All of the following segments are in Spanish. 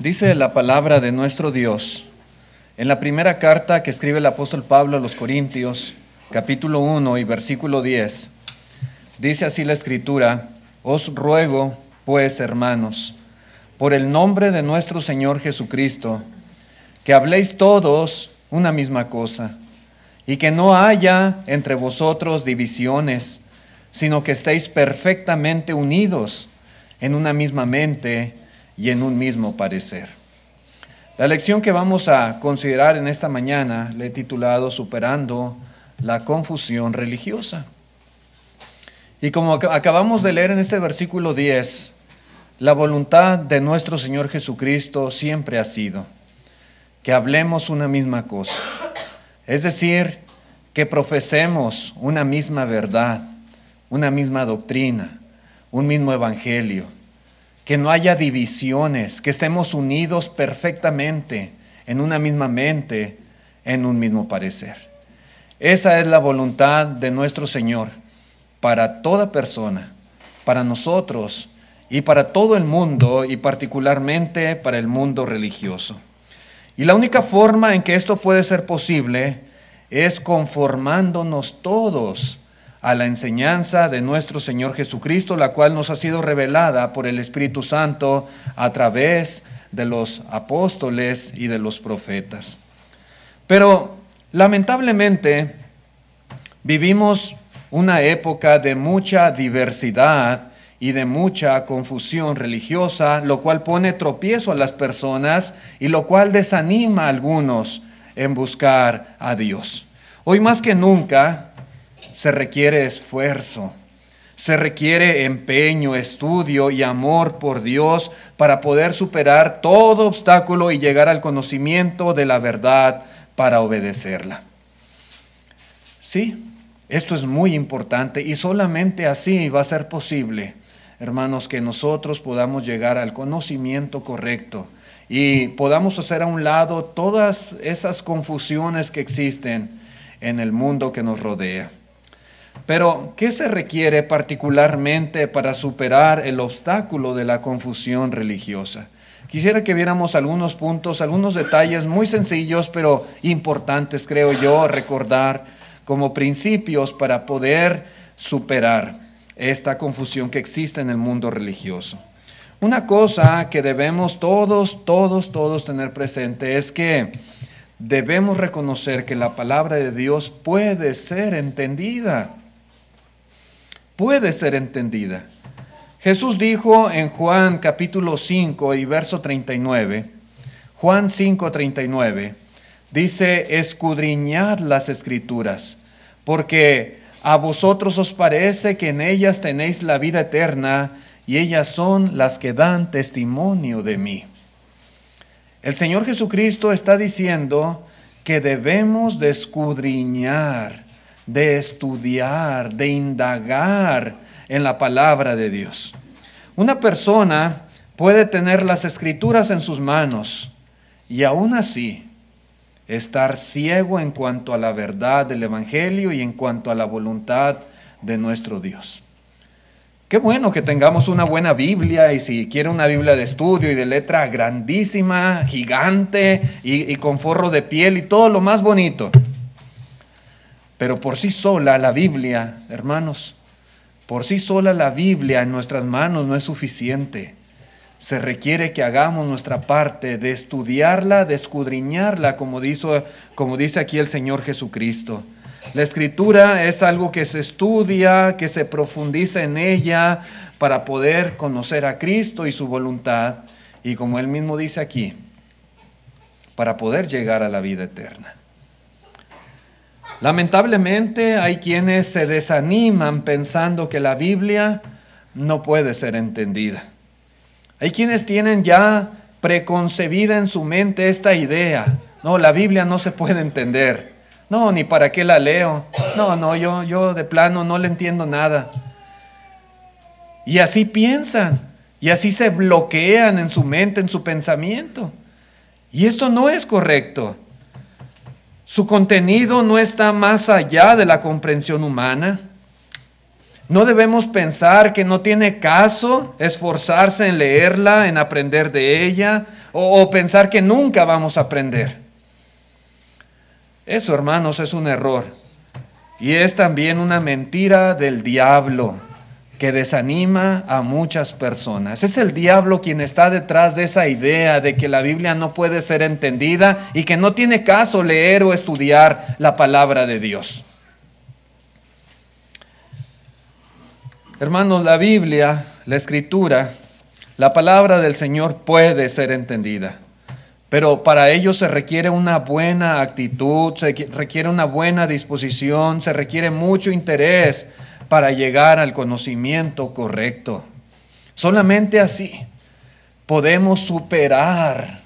Dice la palabra de nuestro Dios en la primera carta que escribe el apóstol Pablo a los Corintios, capítulo 1 y versículo 10. Dice así la escritura, os ruego, pues, hermanos, por el nombre de nuestro Señor Jesucristo, que habléis todos una misma cosa, y que no haya entre vosotros divisiones, sino que estéis perfectamente unidos en una misma mente y en un mismo parecer. La lección que vamos a considerar en esta mañana le he titulado Superando la confusión religiosa. Y como acabamos de leer en este versículo 10, la voluntad de nuestro Señor Jesucristo siempre ha sido que hablemos una misma cosa. Es decir, que profesemos una misma verdad, una misma doctrina, un mismo evangelio que no haya divisiones, que estemos unidos perfectamente en una misma mente, en un mismo parecer. Esa es la voluntad de nuestro Señor para toda persona, para nosotros y para todo el mundo y particularmente para el mundo religioso. Y la única forma en que esto puede ser posible es conformándonos todos a la enseñanza de nuestro Señor Jesucristo, la cual nos ha sido revelada por el Espíritu Santo a través de los apóstoles y de los profetas. Pero lamentablemente vivimos una época de mucha diversidad y de mucha confusión religiosa, lo cual pone tropiezo a las personas y lo cual desanima a algunos en buscar a Dios. Hoy más que nunca se requiere esfuerzo, se requiere empeño, estudio y amor por Dios para poder superar todo obstáculo y llegar al conocimiento de la verdad para obedecerla. Sí, esto es muy importante y solamente así va a ser posible, hermanos, que nosotros podamos llegar al conocimiento correcto y podamos hacer a un lado todas esas confusiones que existen en el mundo que nos rodea. Pero, ¿qué se requiere particularmente para superar el obstáculo de la confusión religiosa? Quisiera que viéramos algunos puntos, algunos detalles muy sencillos, pero importantes, creo yo, recordar como principios para poder superar esta confusión que existe en el mundo religioso. Una cosa que debemos todos, todos, todos tener presente es que debemos reconocer que la palabra de Dios puede ser entendida puede ser entendida. Jesús dijo en Juan capítulo 5 y verso 39, Juan 5, 39, dice, escudriñad las escrituras, porque a vosotros os parece que en ellas tenéis la vida eterna, y ellas son las que dan testimonio de mí. El Señor Jesucristo está diciendo que debemos de escudriñar de estudiar, de indagar en la palabra de Dios. Una persona puede tener las escrituras en sus manos y aún así estar ciego en cuanto a la verdad del Evangelio y en cuanto a la voluntad de nuestro Dios. Qué bueno que tengamos una buena Biblia y si quiere una Biblia de estudio y de letra grandísima, gigante y, y con forro de piel y todo lo más bonito. Pero por sí sola la Biblia, hermanos, por sí sola la Biblia en nuestras manos no es suficiente. Se requiere que hagamos nuestra parte de estudiarla, de escudriñarla, como, dice, como dice aquí el Señor Jesucristo. La escritura es algo que se estudia, que se profundiza en ella para poder conocer a Cristo y su voluntad. Y como él mismo dice aquí, para poder llegar a la vida eterna. Lamentablemente hay quienes se desaniman pensando que la Biblia no puede ser entendida. Hay quienes tienen ya preconcebida en su mente esta idea. No, la Biblia no se puede entender. No, ni para qué la leo. No, no, yo, yo de plano no le entiendo nada. Y así piensan. Y así se bloquean en su mente, en su pensamiento. Y esto no es correcto. Su contenido no está más allá de la comprensión humana. No debemos pensar que no tiene caso esforzarse en leerla, en aprender de ella, o, pensar que nunca vamos a aprender. Eso, hermanos, es un error. Y es también una mentira del diablo que desanima a muchas personas. Es el diablo quien está detrás de esa idea de que la Biblia no puede ser entendida y que no tiene caso leer o estudiar la palabra de Dios. Hermanos, la Biblia, la escritura, la palabra del Señor puede ser entendida, pero para ello se requiere una buena actitud, se requiere una buena disposición, se requiere mucho interés para llegar al conocimiento correcto. Solamente así podemos superar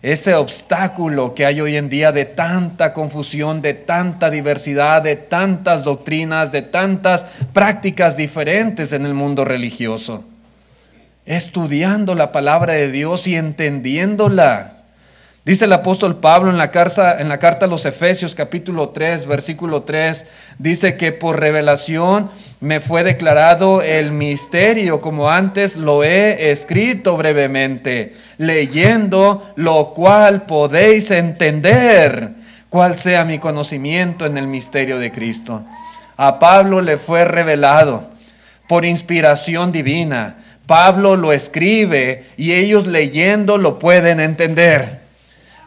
ese obstáculo que hay hoy en día de tanta confusión, de tanta diversidad, de tantas doctrinas, de tantas prácticas diferentes en el mundo religioso. Estudiando la palabra de Dios y entendiéndola. Dice el apóstol Pablo en la, carta, en la carta a los Efesios capítulo 3, versículo 3, dice que por revelación me fue declarado el misterio como antes lo he escrito brevemente, leyendo lo cual podéis entender cuál sea mi conocimiento en el misterio de Cristo. A Pablo le fue revelado por inspiración divina. Pablo lo escribe y ellos leyendo lo pueden entender.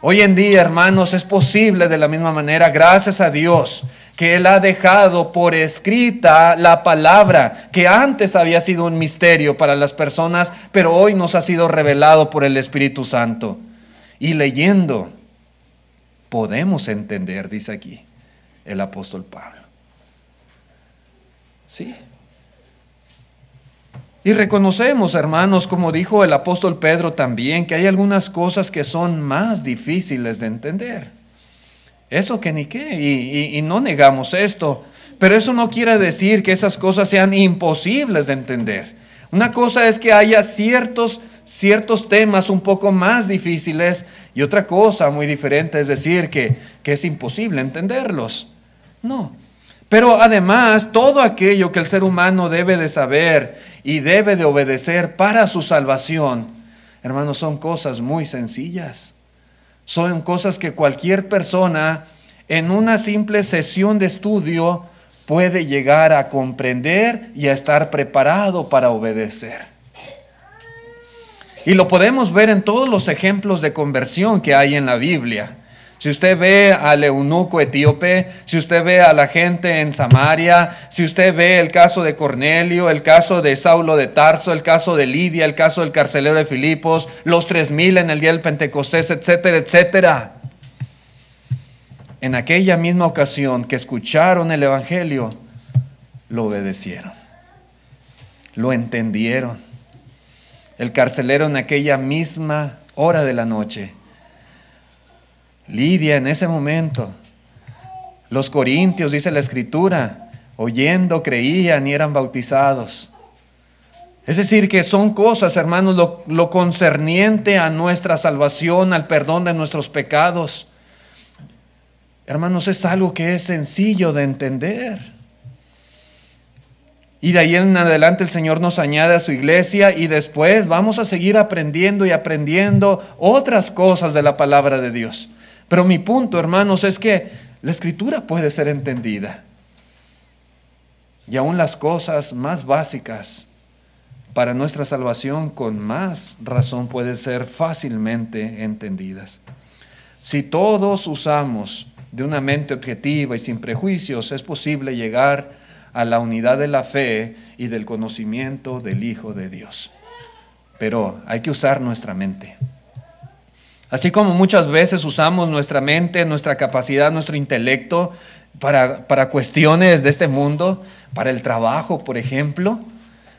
Hoy en día, hermanos, es posible de la misma manera, gracias a Dios, que Él ha dejado por escrita la palabra, que antes había sido un misterio para las personas, pero hoy nos ha sido revelado por el Espíritu Santo. Y leyendo, podemos entender, dice aquí el apóstol Pablo. Sí, y reconocemos, hermanos, como dijo el apóstol Pedro también, que hay algunas cosas que son más difíciles de entender. Eso que ni qué, y, no negamos esto, pero eso no quiere decir que esas cosas sean imposibles de entender. Una cosa es que haya ciertos, ciertos temas un poco más difíciles y otra cosa muy diferente es decir que, que es imposible entenderlos. No. Pero además, todo aquello que el ser humano debe de saber y debe de obedecer para su salvación, hermanos, son cosas muy sencillas. Son cosas que cualquier persona en una simple sesión de estudio puede llegar a comprender y a estar preparado para obedecer. Y lo podemos ver en todos los ejemplos de conversión que hay en la Biblia. Si usted ve al eunuco etíope, si usted ve a la gente en Samaria, si usted ve el caso de Cornelio, el caso de Saulo de Tarso, el caso de Lidia, el caso del carcelero de Filipos, los tres mil en el día del Pentecostés, etcétera, etcétera. En aquella misma ocasión que escucharon el Evangelio, lo obedecieron, lo entendieron. El carcelero en aquella misma hora de la noche Lidia en ese momento. Los corintios, dice la escritura, oyendo creían y eran bautizados. Es decir, que son cosas, hermanos, lo, concerniente a nuestra salvación, al perdón de nuestros pecados. Hermanos, es algo que es sencillo de entender. Y de ahí en adelante el Señor nos añade a su iglesia y después vamos a seguir aprendiendo y aprendiendo otras cosas de la palabra de Dios. Pero mi punto, hermanos, es que la escritura puede ser entendida. Y aún las cosas más básicas para nuestra salvación con más razón pueden ser fácilmente entendidas. Si todos usamos de una mente objetiva y sin prejuicios, es posible llegar a la unidad de la fe y del conocimiento del Hijo de Dios. Pero hay que usar nuestra mente. Así como muchas veces usamos nuestra mente, nuestra capacidad, nuestro intelecto para, para, cuestiones de este mundo, para el trabajo, por ejemplo,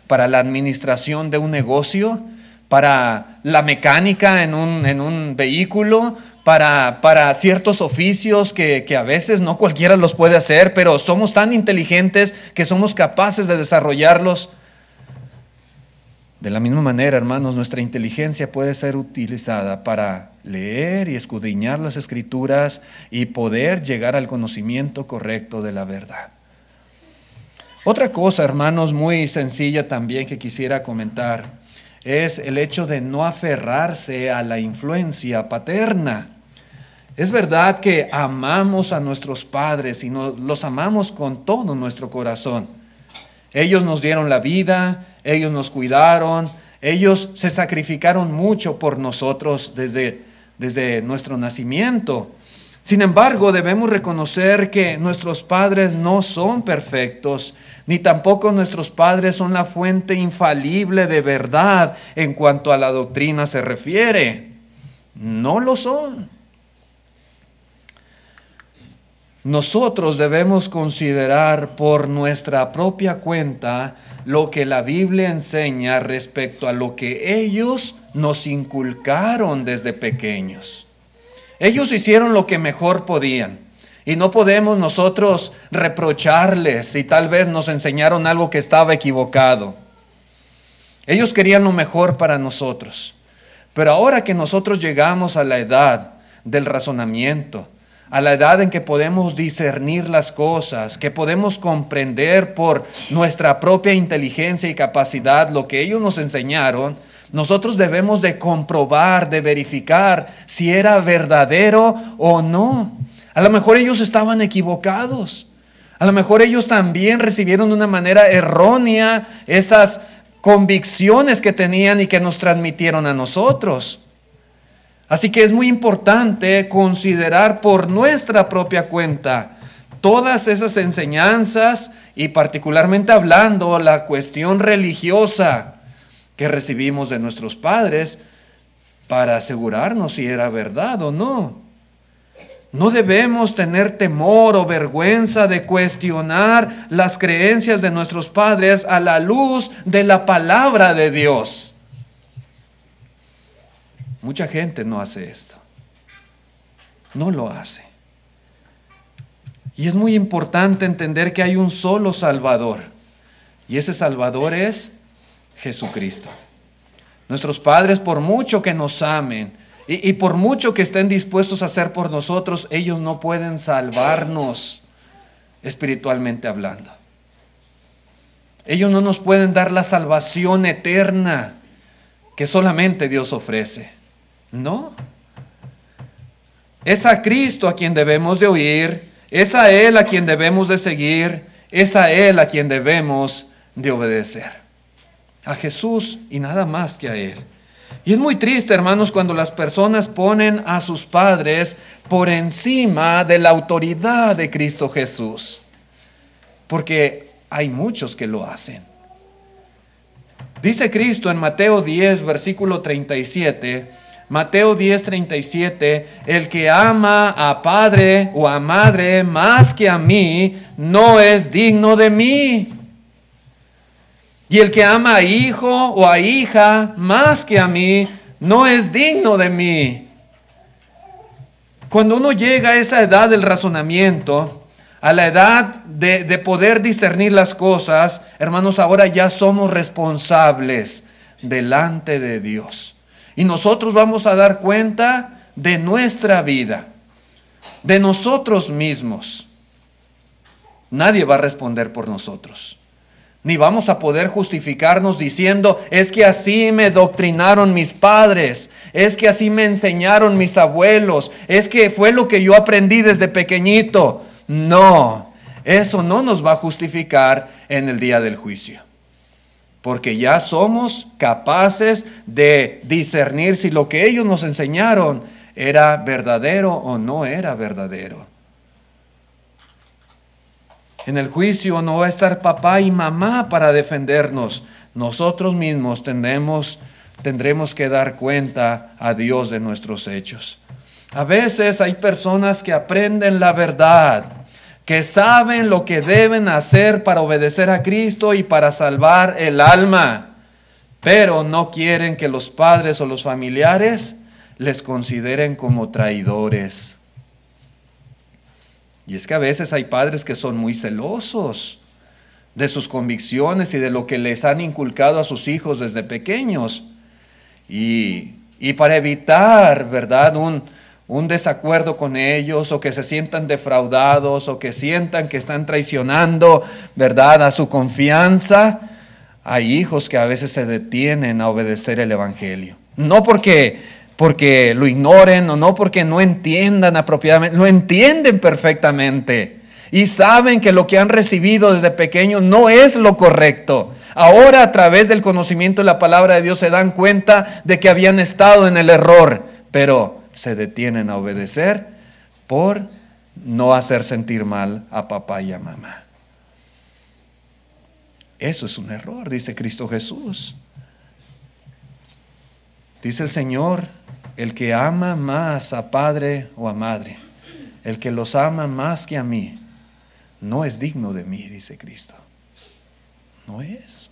para la administración de un negocio, para la mecánica en un, en un vehículo, para, para, ciertos oficios que, que a veces no cualquiera los puede hacer, pero somos tan inteligentes que somos capaces de desarrollarlos. De la misma manera, hermanos, nuestra inteligencia puede ser utilizada para leer y escudriñar las escrituras y poder llegar al conocimiento correcto de la verdad. Otra cosa, hermanos, muy sencilla también que quisiera comentar es el hecho de no aferrarse a la influencia paterna. Es verdad que amamos a nuestros padres y los amamos con todo nuestro corazón. Ellos nos dieron la vida, ellos nos cuidaron, ellos se sacrificaron mucho por nosotros desde, desde nuestro nacimiento. Sin embargo, debemos reconocer que nuestros padres no son perfectos, ni tampoco nuestros padres son la fuente infalible de verdad en cuanto a la doctrina se refiere. No lo son. Nosotros debemos considerar por nuestra propia cuenta lo que la Biblia enseña respecto a lo que ellos nos inculcaron desde pequeños. Ellos hicieron lo que mejor podían. Y no podemos nosotros reprocharles si tal vez nos enseñaron algo que estaba equivocado. Ellos querían lo mejor para nosotros. Pero ahora que nosotros llegamos a la edad del razonamiento, a la edad en que podemos discernir las cosas, que podemos comprender por nuestra propia inteligencia y capacidad lo que ellos nos enseñaron, nosotros debemos de comprobar, de verificar si era verdadero o no. A lo mejor ellos estaban equivocados. A lo mejor ellos también recibieron de una manera errónea esas convicciones que tenían y que nos transmitieron a nosotros. Así que es muy importante considerar por nuestra propia cuenta todas esas enseñanzas y particularmente hablando la cuestión religiosa que recibimos de nuestros padres para asegurarnos si era verdad o no. No debemos tener temor o vergüenza de cuestionar las creencias de nuestros padres a la luz de la palabra de Dios. Mucha gente no hace esto. No lo hace. Y es muy importante entender que hay un solo Salvador. Y ese Salvador es Jesucristo. Nuestros padres, por mucho que nos amen y, por mucho que estén dispuestos a hacer por nosotros, ellos no pueden salvarnos espiritualmente hablando. Ellos no nos pueden dar la salvación eterna que solamente Dios ofrece. No. Es a Cristo a quien debemos de oír, es a Él a quien debemos de seguir, es a Él a quien debemos de obedecer. A Jesús y nada más que a Él. Y es muy triste, hermanos, cuando las personas ponen a sus padres por encima de la autoridad de Cristo Jesús. Porque hay muchos que lo hacen. Dice Cristo en Mateo 10, versículo 37, Mateo 10:37, el que ama a padre o a madre más que a mí, no es digno de mí. Y el que ama a hijo o a hija más que a mí, no es digno de mí. Cuando uno llega a esa edad del razonamiento, a la edad de, de poder discernir las cosas, hermanos, ahora ya somos responsables delante de Dios. Y nosotros vamos a dar cuenta de nuestra vida, de nosotros mismos. Nadie va a responder por nosotros. Ni vamos a poder justificarnos diciendo, es que así me doctrinaron mis padres, es que así me enseñaron mis abuelos, es que fue lo que yo aprendí desde pequeñito. No, eso no nos va a justificar en el día del juicio porque ya somos capaces de discernir si lo que ellos nos enseñaron era verdadero o no era verdadero. En el juicio no va a estar papá y mamá para defendernos. Nosotros mismos tendremos, tendremos que dar cuenta a Dios de nuestros hechos. A veces hay personas que aprenden la verdad que saben lo que deben hacer para obedecer a Cristo y para salvar el alma, pero no quieren que los padres o los familiares les consideren como traidores. Y es que a veces hay padres que son muy celosos de sus convicciones y de lo que les han inculcado a sus hijos desde pequeños. Y, y para evitar, ¿verdad?, un, un desacuerdo con ellos o que se sientan defraudados o que sientan que están traicionando, ¿verdad?, a su confianza, hay hijos que a veces se detienen a obedecer el Evangelio. No porque, porque lo ignoren o no porque no entiendan apropiadamente, lo entienden perfectamente y saben que lo que han recibido desde pequeños no es lo correcto. Ahora a través del conocimiento de la palabra de Dios se dan cuenta de que habían estado en el error, pero se detienen a obedecer por no hacer sentir mal a papá y a mamá. Eso es un error, dice Cristo Jesús. Dice el Señor, el que ama más a padre o a madre, el que los ama más que a mí, no es digno de mí, dice Cristo. No es.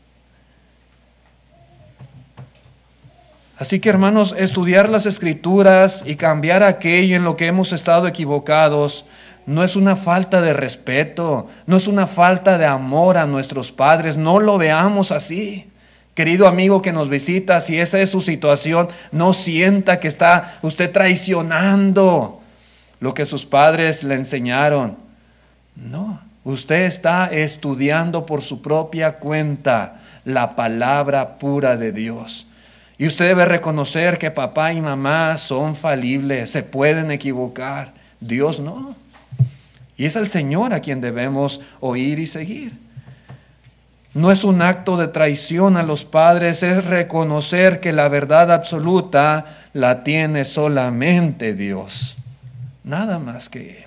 Así que hermanos, estudiar las escrituras y cambiar aquello en lo que hemos estado equivocados no es una falta de respeto, no es una falta de amor a nuestros padres, no lo veamos así. Querido amigo que nos visita, si esa es su situación, no sienta que está usted traicionando lo que sus padres le enseñaron. No, usted está estudiando por su propia cuenta la palabra pura de Dios. Y usted debe reconocer que papá y mamá son falibles, se pueden equivocar. Dios no. Y es al Señor a quien debemos oír y seguir. No es un acto de traición a los padres, es reconocer que la verdad absoluta la tiene solamente Dios. Nada más que Él.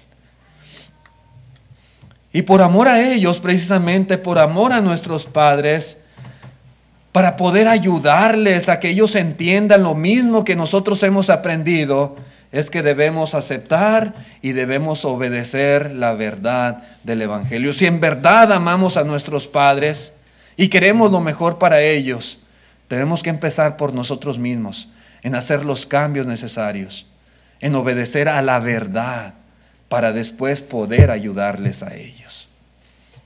Y por amor a ellos, precisamente por amor a nuestros padres, para poder ayudarles a que ellos entiendan lo mismo que nosotros hemos aprendido, es que debemos aceptar y debemos obedecer la verdad del Evangelio. Si en verdad amamos a nuestros padres y queremos lo mejor para ellos, tenemos que empezar por nosotros mismos, en hacer los cambios necesarios, en obedecer a la verdad para después poder ayudarles a ellos.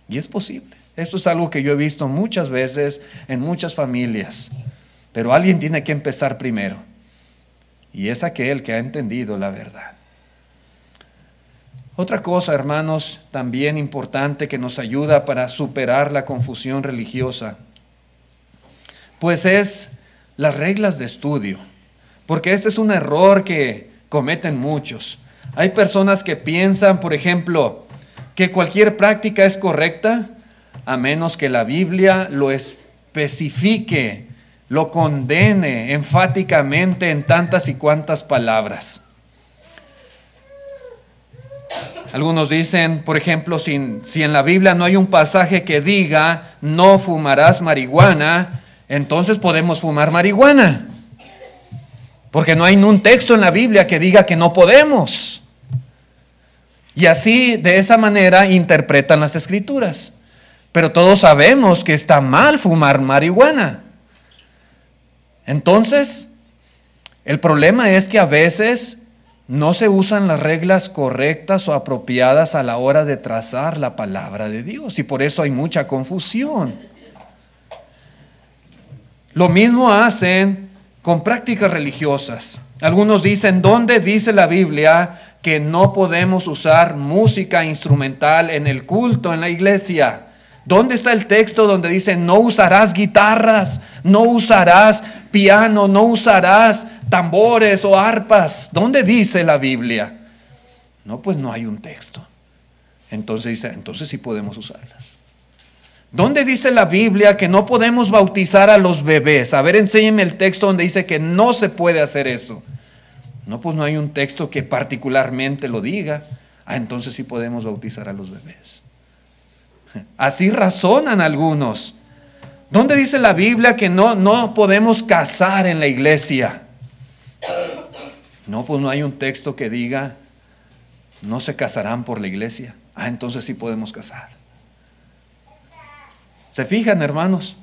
Y es posible. Esto es algo que yo he visto muchas veces en muchas familias. Pero alguien tiene que empezar primero. Y es aquel que ha entendido la verdad. Otra cosa, hermanos, también importante que nos ayuda para superar la confusión religiosa, pues es las reglas de estudio. Porque este es un error que cometen muchos. Hay personas que piensan, por ejemplo, que cualquier práctica es correcta a menos que la Biblia lo especifique, lo condene enfáticamente en tantas y cuantas palabras. Algunos dicen, por ejemplo, si, en la Biblia no hay un pasaje que diga no fumarás marihuana, entonces podemos fumar marihuana. Porque no hay un texto en la Biblia que diga que no podemos. Y así, de esa manera, interpretan las escrituras. Pero todos sabemos que está mal fumar marihuana. Entonces, el problema es que a veces no se usan las reglas correctas o apropiadas a la hora de trazar la palabra de Dios y por eso hay mucha confusión. Lo mismo hacen con prácticas religiosas. Algunos dicen, ¿dónde dice la Biblia que no podemos usar música instrumental en el culto, en la iglesia? ¿Dónde está el texto donde dice no usarás guitarras, no usarás piano, no usarás tambores o arpas? ¿Dónde dice la Biblia? No, pues no hay un texto. Entonces dice, entonces sí podemos usarlas. ¿Dónde dice la Biblia que no podemos bautizar a los bebés? A ver, enséñeme el texto donde dice que no se puede hacer eso. No, pues no hay un texto que particularmente lo diga. Ah, entonces sí podemos bautizar a los bebés. Así razonan algunos. ¿Dónde dice la Biblia que no, no podemos casar en la iglesia? No, pues no hay un texto que diga, no se casarán por la iglesia. Ah, entonces sí podemos casar. ¿Se fijan, hermanos?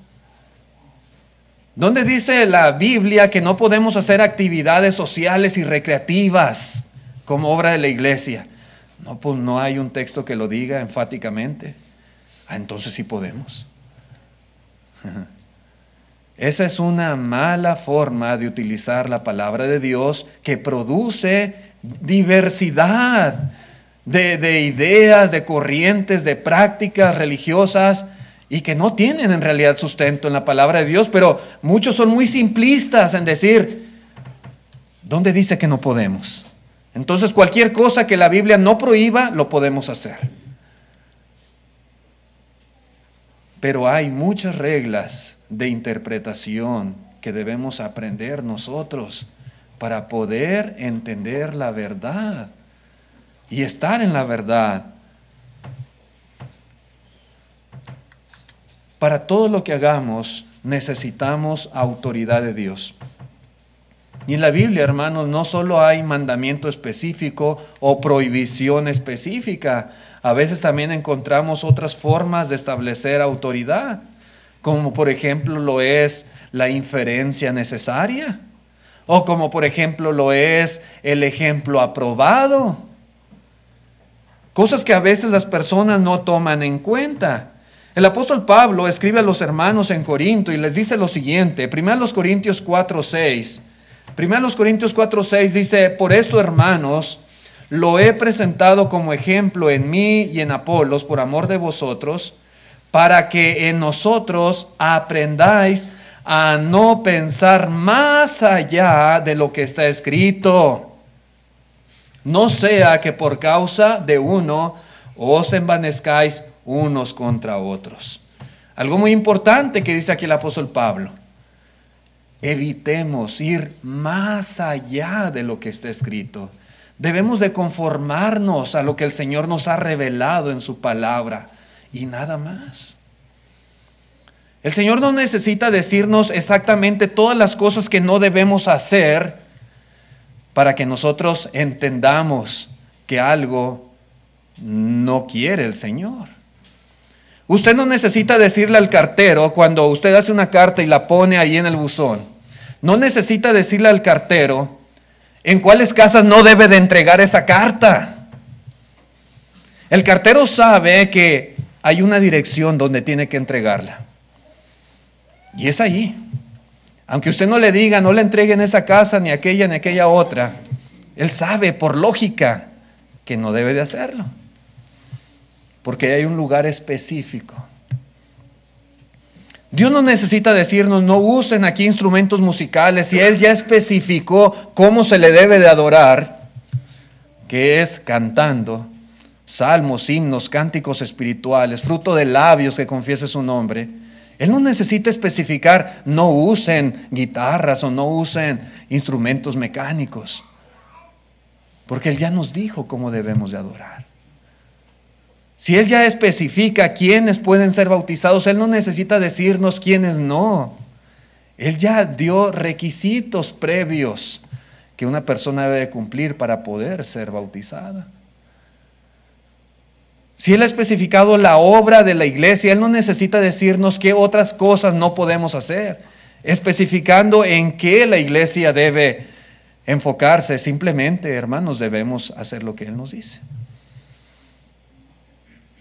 ¿Dónde dice la Biblia que no podemos hacer actividades sociales y recreativas como obra de la iglesia? No, pues no hay un texto que lo diga enfáticamente. Ah, entonces sí podemos. Esa es una mala forma de utilizar la palabra de Dios que produce diversidad de, de ideas, de corrientes, de prácticas religiosas y que no tienen en realidad sustento en la palabra de Dios, pero muchos son muy simplistas en decir, ¿dónde dice que no podemos? Entonces cualquier cosa que la Biblia no prohíba, lo podemos hacer. Pero hay muchas reglas de interpretación que debemos aprender nosotros para poder entender la verdad y estar en la verdad. Para todo lo que hagamos necesitamos autoridad de Dios. Y en la Biblia, hermanos, no solo hay mandamiento específico o prohibición específica, a veces también encontramos otras formas de establecer autoridad, como por ejemplo lo es la inferencia necesaria, o como por ejemplo lo es el ejemplo aprobado. Cosas que a veces las personas no toman en cuenta. El apóstol Pablo escribe a los hermanos en Corinto y les dice lo siguiente, primero los Corintios 4, 6. Primero los Corintios 4, 6 dice, por esto hermanos, lo he presentado como ejemplo en mí y en Apolos por amor de vosotros, para que en nosotros aprendáis a no pensar más allá de lo que está escrito. No sea que por causa de uno os envanezcáis unos contra otros. Algo muy importante que dice aquí el apóstol Pablo. Evitemos ir más allá de lo que está escrito. Debemos de conformarnos a lo que el Señor nos ha revelado en su palabra y nada más. El Señor no necesita decirnos exactamente todas las cosas que no debemos hacer para que nosotros entendamos que algo no quiere el Señor. Usted no necesita decirle al cartero cuando usted hace una carta y la pone ahí en el buzón. No necesita decirle al cartero en cuáles casas no debe de entregar esa carta. El cartero sabe que hay una dirección donde tiene que entregarla. Y es ahí. Aunque usted no le diga, no le entregue en esa casa, ni aquella, ni aquella otra, él sabe por lógica que no debe de hacerlo porque hay un lugar específico. Dios no necesita decirnos, no usen aquí instrumentos musicales, si Él ya especificó cómo se le debe de adorar, que es cantando, salmos, himnos, cánticos espirituales, fruto de labios que confiese su nombre. Él no necesita especificar, no usen guitarras o no usen instrumentos mecánicos, porque Él ya nos dijo cómo debemos de adorar. Si Él ya especifica quiénes pueden ser bautizados, Él no necesita decirnos quiénes no. Él ya dio requisitos previos que una persona debe cumplir para poder ser bautizada. Si Él ha especificado la obra de la iglesia, Él no necesita decirnos qué otras cosas no podemos hacer, especificando en qué la iglesia debe enfocarse. Simplemente, hermanos, debemos hacer lo que Él nos dice.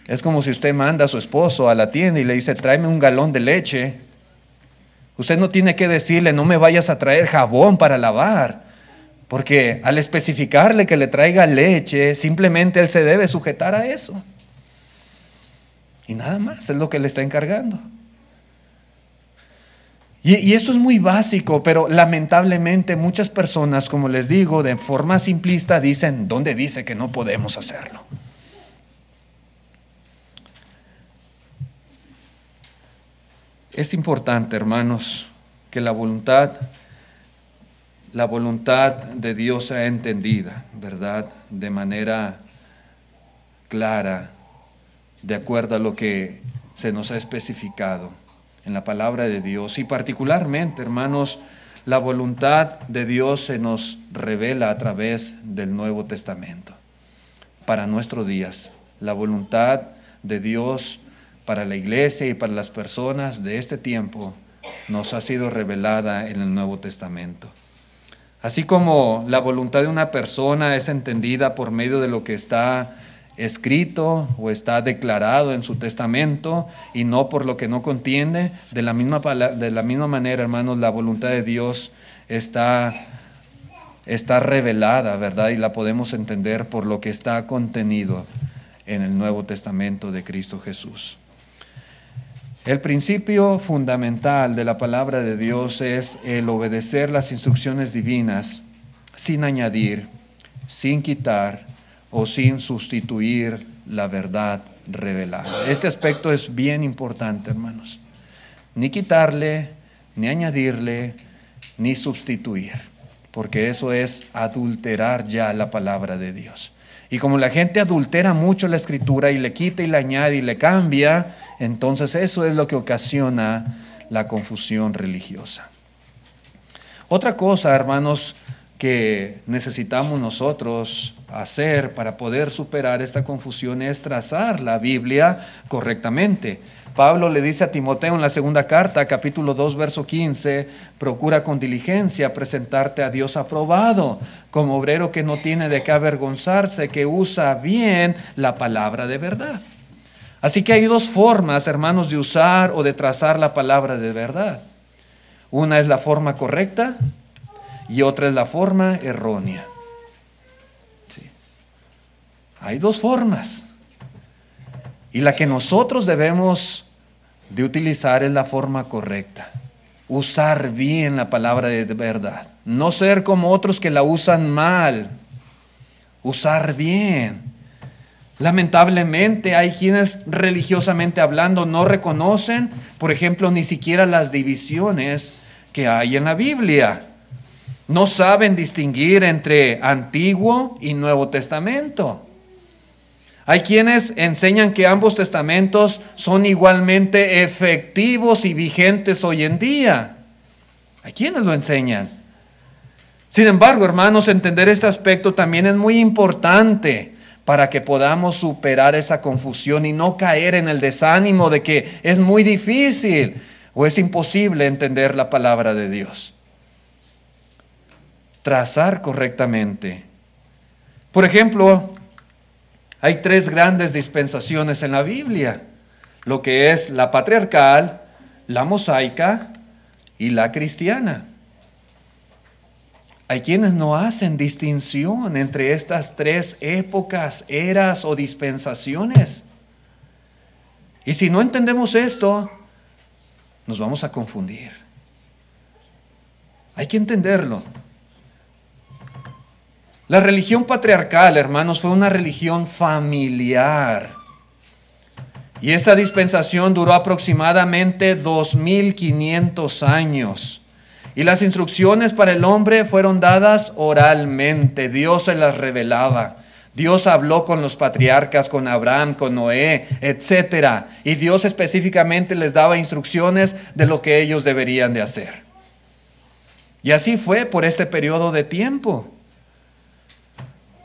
Es como si usted manda a su esposo a la tienda y le dice, tráeme un galón de leche. Usted no tiene que decirle, no me vayas a traer jabón para lavar. Porque al especificarle que le traiga leche, simplemente él se debe sujetar a eso. Y nada más, es lo que le está encargando. Y, esto es muy básico, pero lamentablemente muchas personas, como les digo, de forma simplista dicen, ¿dónde dice que no podemos hacerlo? Es importante, hermanos, que la voluntad, la voluntad de Dios sea entendida, ¿verdad? De manera clara, de acuerdo a lo que se nos ha especificado en la palabra de Dios. Y particularmente, hermanos, la voluntad de Dios se nos revela a través del Nuevo Testamento. Para nuestros días, la voluntad de Dios para la iglesia y para las personas de este tiempo nos ha sido revelada en el Nuevo Testamento. Así como la voluntad de una persona es entendida por medio de lo que está escrito o está declarado en su testamento y no por lo que no contiene, de la misma, de la misma manera, hermanos, la voluntad de Dios está está revelada, ¿verdad? Y la podemos entender por lo que está contenido en el Nuevo Testamento de Cristo Jesús. El principio fundamental de la palabra de Dios es el obedecer las instrucciones divinas sin añadir, sin quitar o sin sustituir la verdad revelada. Este aspecto es bien importante, hermanos. Ni quitarle, ni añadirle, ni sustituir, porque eso es adulterar ya la palabra de Dios. Y como la gente adultera mucho la escritura y le quita y le añade y le cambia, entonces eso es lo que ocasiona la confusión religiosa. Otra cosa, hermanos, que necesitamos nosotros hacer para poder superar esta confusión es trazar la Biblia correctamente. Pablo le dice a Timoteo en la segunda carta, capítulo 2, verso 15, procura con diligencia presentarte a Dios aprobado, como obrero que no tiene de qué avergonzarse, que usa bien la palabra de verdad. Así que hay dos formas, hermanos, de usar o de trazar la palabra de verdad. Una es la forma correcta y otra es la forma errónea. Hay dos formas. Y la que nosotros debemos de utilizar es la forma correcta. Usar bien la palabra de verdad. No ser como otros que la usan mal. Usar bien. Lamentablemente hay quienes religiosamente hablando no reconocen, por ejemplo, ni siquiera las divisiones que hay en la Biblia. No saben distinguir entre Antiguo y Nuevo Testamento. Hay quienes enseñan que ambos testamentos son igualmente efectivos y vigentes hoy en día. Hay quienes lo enseñan. Sin embargo, hermanos, entender este aspecto también es muy importante para que podamos superar esa confusión y no caer en el desánimo de que es muy difícil o es imposible entender la palabra de Dios. Trazar correctamente. Por ejemplo, hay tres grandes dispensaciones en la Biblia, lo que es la patriarcal, la mosaica y la cristiana. Hay quienes no hacen distinción entre estas tres épocas, eras o dispensaciones. Y si no entendemos esto, nos vamos a confundir. Hay que entenderlo. La religión patriarcal, hermanos, fue una religión familiar. Y esta dispensación duró aproximadamente 2500 años. Y las instrucciones para el hombre fueron dadas oralmente. Dios se las revelaba. Dios habló con los patriarcas, con Abraham, con Noé, etc. Y Dios específicamente les daba instrucciones de lo que ellos deberían de hacer. Y así fue por este periodo de tiempo.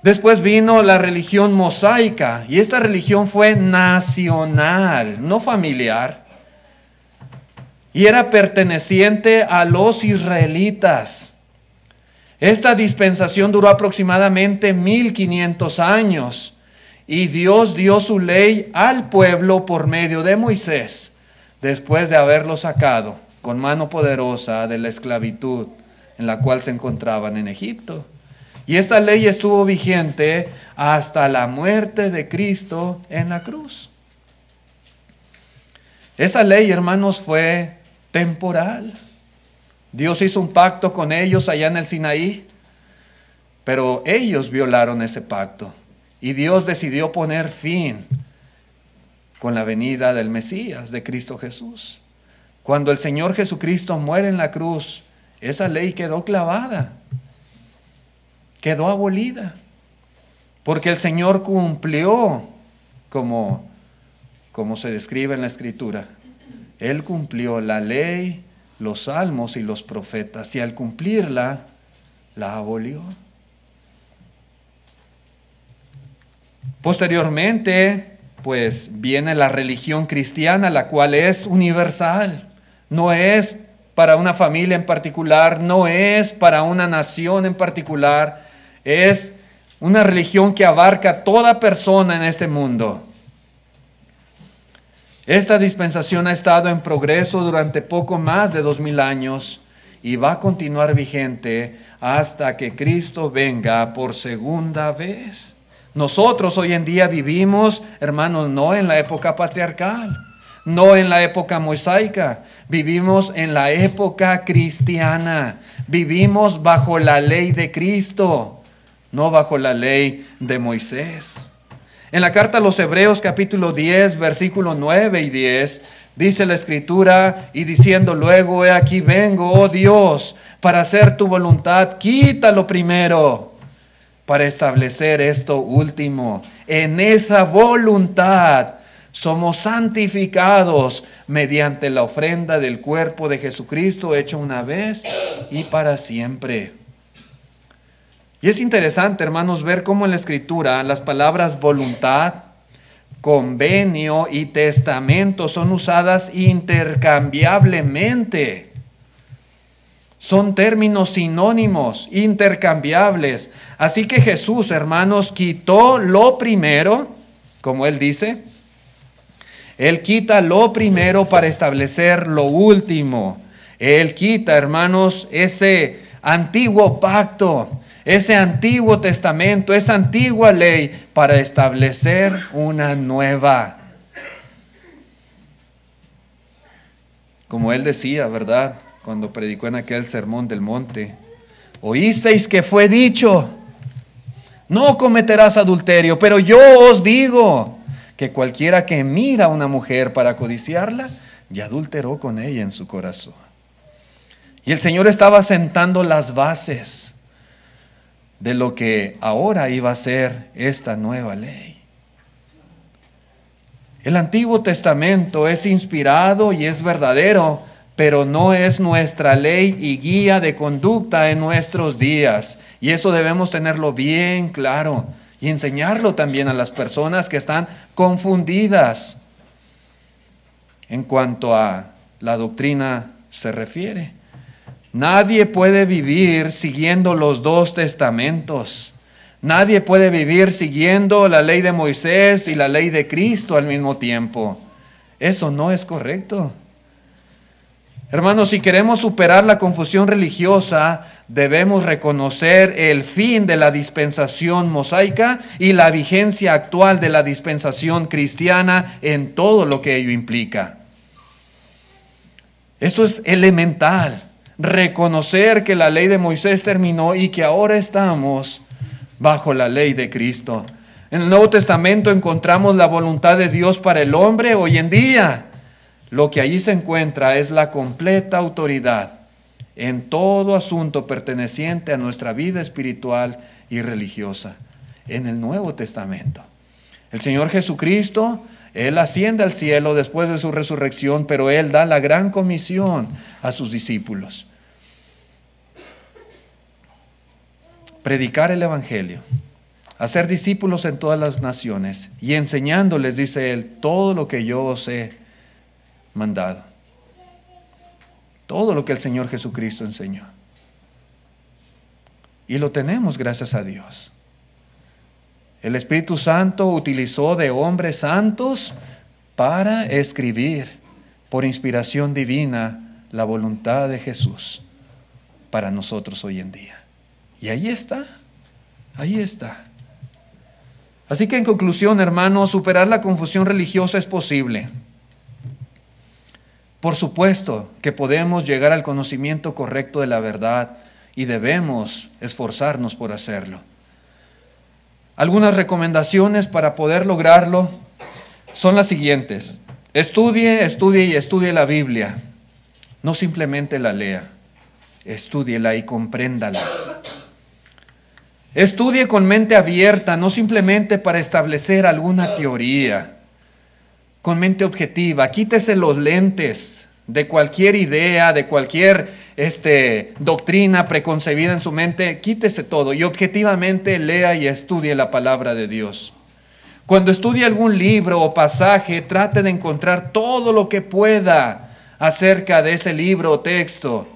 Después vino la religión mosaica y esta religión fue nacional, no familiar. Y era perteneciente a los israelitas. Esta dispensación duró aproximadamente 1500 años y Dios dio su ley al pueblo por medio de Moisés, después de haberlo sacado con mano poderosa de la esclavitud en la cual se encontraban en Egipto. Y esta ley estuvo vigente hasta la muerte de Cristo en la cruz. Esa ley, hermanos, fue temporal. Dios hizo un pacto con ellos allá en el Sinaí, pero ellos violaron ese pacto. Y Dios decidió poner fin con la venida del Mesías, de Cristo Jesús. Cuando el Señor Jesucristo muere en la cruz, esa ley quedó clavada quedó abolida, porque el Señor cumplió como, como se describe en la Escritura. Él cumplió la ley, los salmos y los profetas, y al cumplirla, la abolió. Posteriormente, pues viene la religión cristiana, la cual es universal, no es para una familia en particular, no es para una nación en particular, es una religión que abarca a toda persona en este mundo. Esta dispensación ha estado en progreso durante poco más de dos mil años y va a continuar vigente hasta que Cristo venga por segunda vez. Nosotros hoy en día vivimos, hermanos, no en la época patriarcal, no en la época mosaica, vivimos en la época cristiana, vivimos bajo la ley de Cristo, no bajo la ley de Moisés. En la carta a los Hebreos capítulo 10, versículo 9 y 10, dice la escritura y diciendo luego, he aquí vengo, oh Dios, para hacer tu voluntad, quítalo primero para establecer esto último. En esa voluntad somos santificados mediante la ofrenda del cuerpo de Jesucristo hecho una vez y para siempre. Y es interesante, hermanos, ver cómo en la escritura las palabras voluntad, convenio y testamento son usadas intercambiablemente. Son términos sinónimos, intercambiables. Así que Jesús, hermanos, quitó lo primero, como él dice. Él quita lo primero para establecer lo último. Él quita, hermanos, ese antiguo pacto, ese antiguo testamento, esa antigua ley para establecer una nueva. Como él decía, ¿verdad? cuando predicó en aquel sermón del monte. Oísteis que fue dicho, no cometerás adulterio, pero yo os digo que cualquiera que mira a una mujer para codiciarla, ya adulteró con ella en su corazón. Y el Señor estaba sentando las bases de lo que ahora iba a ser esta nueva ley. El Antiguo Testamento es inspirado y es verdadero pero no es nuestra ley y guía de conducta en nuestros días. Y eso debemos tenerlo bien claro y enseñarlo también a las personas que están confundidas en cuanto a la doctrina se refiere. Nadie puede vivir siguiendo los dos testamentos. Nadie puede vivir siguiendo la ley de Moisés y la ley de Cristo al mismo tiempo. Eso no es correcto. Hermanos, si queremos superar la confusión religiosa, debemos reconocer el fin de la dispensación mosaica y la vigencia actual de la dispensación cristiana en todo lo que ello implica. Esto es elemental, reconocer que la ley de Moisés terminó y que ahora estamos bajo la ley de Cristo. En el Nuevo Testamento encontramos la voluntad de Dios para el hombre hoy en día lo que allí se encuentra es la completa autoridad en todo asunto perteneciente a nuestra vida espiritual y religiosa en el Nuevo Testamento. El Señor Jesucristo, Él asciende al cielo después de su resurrección, pero Él da la gran comisión a sus discípulos. Predicar el Evangelio, hacer discípulos en todas las naciones y enseñándoles, dice Él, todo lo que yo os he mandado. Todo lo que el Señor Jesucristo enseñó. Y lo tenemos gracias a Dios. El Espíritu Santo utilizó de hombres santos para escribir por inspiración divina la voluntad de Jesús para nosotros hoy en día. Y ahí está, ahí está. Así que en conclusión, hermanos, superar la confusión religiosa es posible. Por supuesto que podemos llegar al conocimiento correcto de la verdad y debemos esforzarnos por hacerlo. Algunas recomendaciones para poder lograrlo son las siguientes. Estudie, estudie y estudie la Biblia. No simplemente la lea, estúdiela y compréndala. Estudie con mente abierta, no simplemente para establecer alguna teoría con mente objetiva, quítese los lentes de cualquier idea, de cualquier este, doctrina preconcebida en su mente, quítese todo y objetivamente lea y estudie la palabra de Dios. Cuando estudie algún libro o pasaje, trate de encontrar todo lo que pueda acerca de ese libro o texto.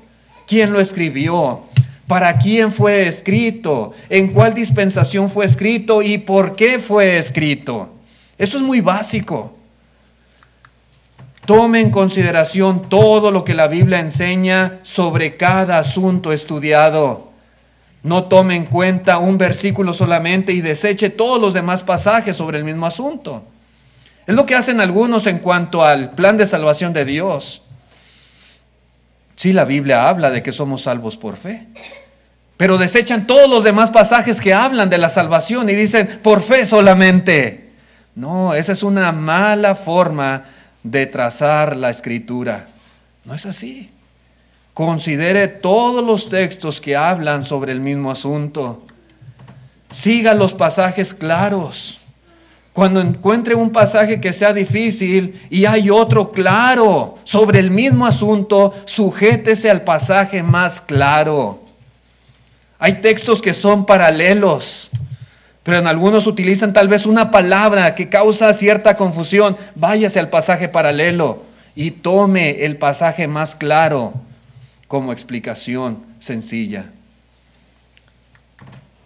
¿Quién lo escribió? ¿Para quién fue escrito? ¿En cuál dispensación fue escrito? ¿Y por qué fue escrito? Eso es muy básico. Tome en consideración todo lo que la Biblia enseña sobre cada asunto estudiado. no tome en cuenta un versículo solamente y deseche todos los demás pasajes sobre el mismo asunto. Es lo que hacen algunos en cuanto al plan de salvación de Dios. Sí, la Biblia habla de que somos salvos por fe, pero desechan todos los demás pasajes que hablan de la salvación y dicen, por fe solamente. No, esa es una mala forma de trazar la escritura. No es así. Considere todos los textos que hablan sobre el mismo asunto. Siga los pasajes claros. Cuando encuentre un pasaje que sea difícil y hay otro claro sobre el mismo asunto, sujétese al pasaje más claro. Hay textos que son paralelos, pero en algunos utilizan tal vez una palabra que causa cierta confusión. Váyase al pasaje paralelo y tome el pasaje más claro como explicación sencilla.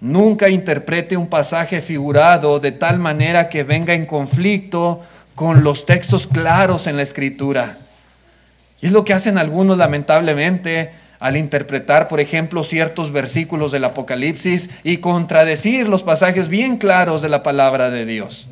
Nunca interprete un pasaje figurado de tal manera que venga en conflicto con los textos claros en la escritura. Y es lo que hacen algunos lamentablemente al interpretar, por ejemplo, ciertos versículos del Apocalipsis y contradecir los pasajes bien claros de la palabra de Dios.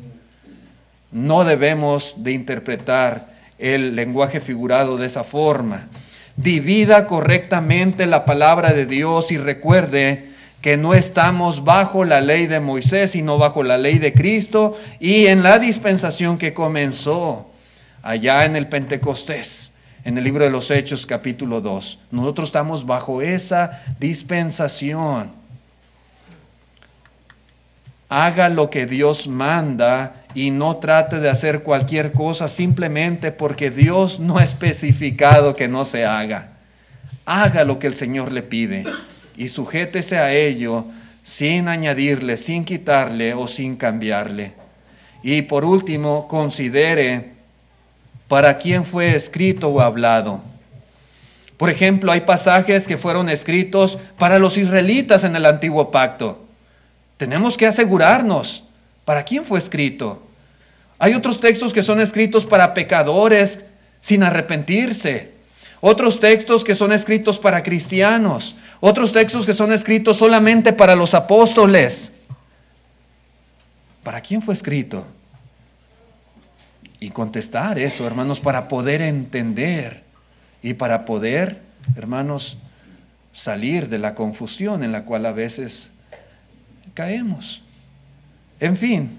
No debemos de interpretar el lenguaje figurado de esa forma. Divida correctamente la palabra de Dios y recuerde que no estamos bajo la ley de Moisés, sino bajo la ley de Cristo y en la dispensación que comenzó allá en el Pentecostés, en el libro de los Hechos capítulo 2. Nosotros estamos bajo esa dispensación. Haga lo que Dios manda y no trate de hacer cualquier cosa simplemente porque Dios no ha especificado que no se haga. Haga lo que el Señor le pide y sujétese a ello sin añadirle, sin quitarle o sin cambiarle. Y por último, considere para quién fue escrito o hablado. Por ejemplo, hay pasajes que fueron escritos para los israelitas en el antiguo pacto. Tenemos que asegurarnos, ¿para quién fue escrito? Hay otros textos que son escritos para pecadores sin arrepentirse. Otros textos que son escritos para cristianos. Otros textos que son escritos solamente para los apóstoles. ¿Para quién fue escrito? Y contestar eso, hermanos, para poder entender y para poder, hermanos, salir de la confusión en la cual a veces caemos. En fin,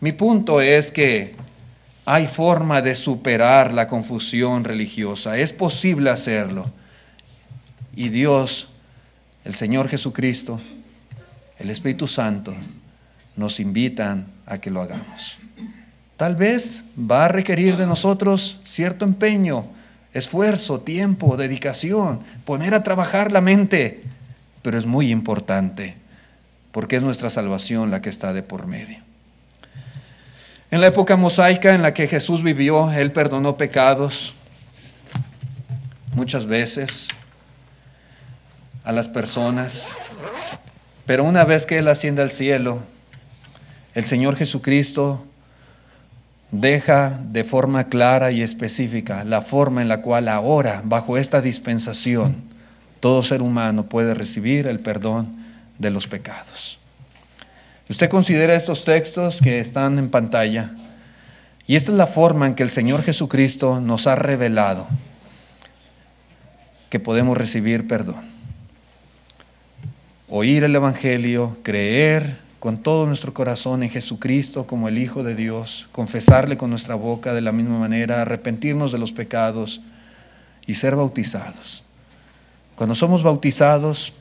mi punto es que hay forma de superar la confusión religiosa. Es posible hacerlo. Y Dios, el Señor Jesucristo, el Espíritu Santo, nos invitan a que lo hagamos. Tal vez va a requerir de nosotros cierto empeño, esfuerzo, tiempo, dedicación, poner a trabajar la mente, pero es muy importante porque es nuestra salvación la que está de por medio. En la época mosaica en la que Jesús vivió, Él perdonó pecados muchas veces a las personas, pero una vez que Él asciende al cielo, el Señor Jesucristo deja de forma clara y específica la forma en la cual ahora, bajo esta dispensación, todo ser humano puede recibir el perdón de los pecados. Usted considera estos textos que están en pantalla y esta es la forma en que el Señor Jesucristo nos ha revelado que podemos recibir perdón. Oír el Evangelio, creer con todo nuestro corazón en Jesucristo como el Hijo de Dios, confesarle con nuestra boca de la misma manera, arrepentirnos de los pecados y ser bautizados. Cuando somos bautizados,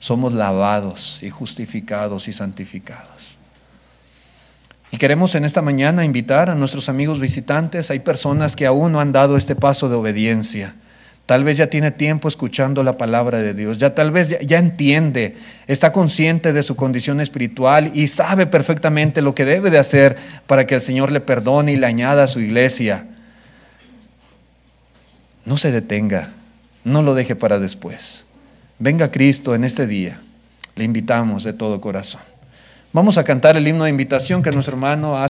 somos lavados y justificados y santificados. Y queremos en esta mañana invitar a nuestros amigos visitantes, hay personas que aún no han dado este paso de obediencia. Tal vez ya tiene tiempo escuchando la palabra de Dios, ya tal vez ya, entiende, está consciente de su condición espiritual y sabe perfectamente lo que debe de hacer para que el Señor le perdone y le añada a su iglesia. No se detenga, no lo deje para después. Venga Cristo en este día. Le invitamos de todo corazón. Vamos a cantar el himno de invitación que nuestro hermano ha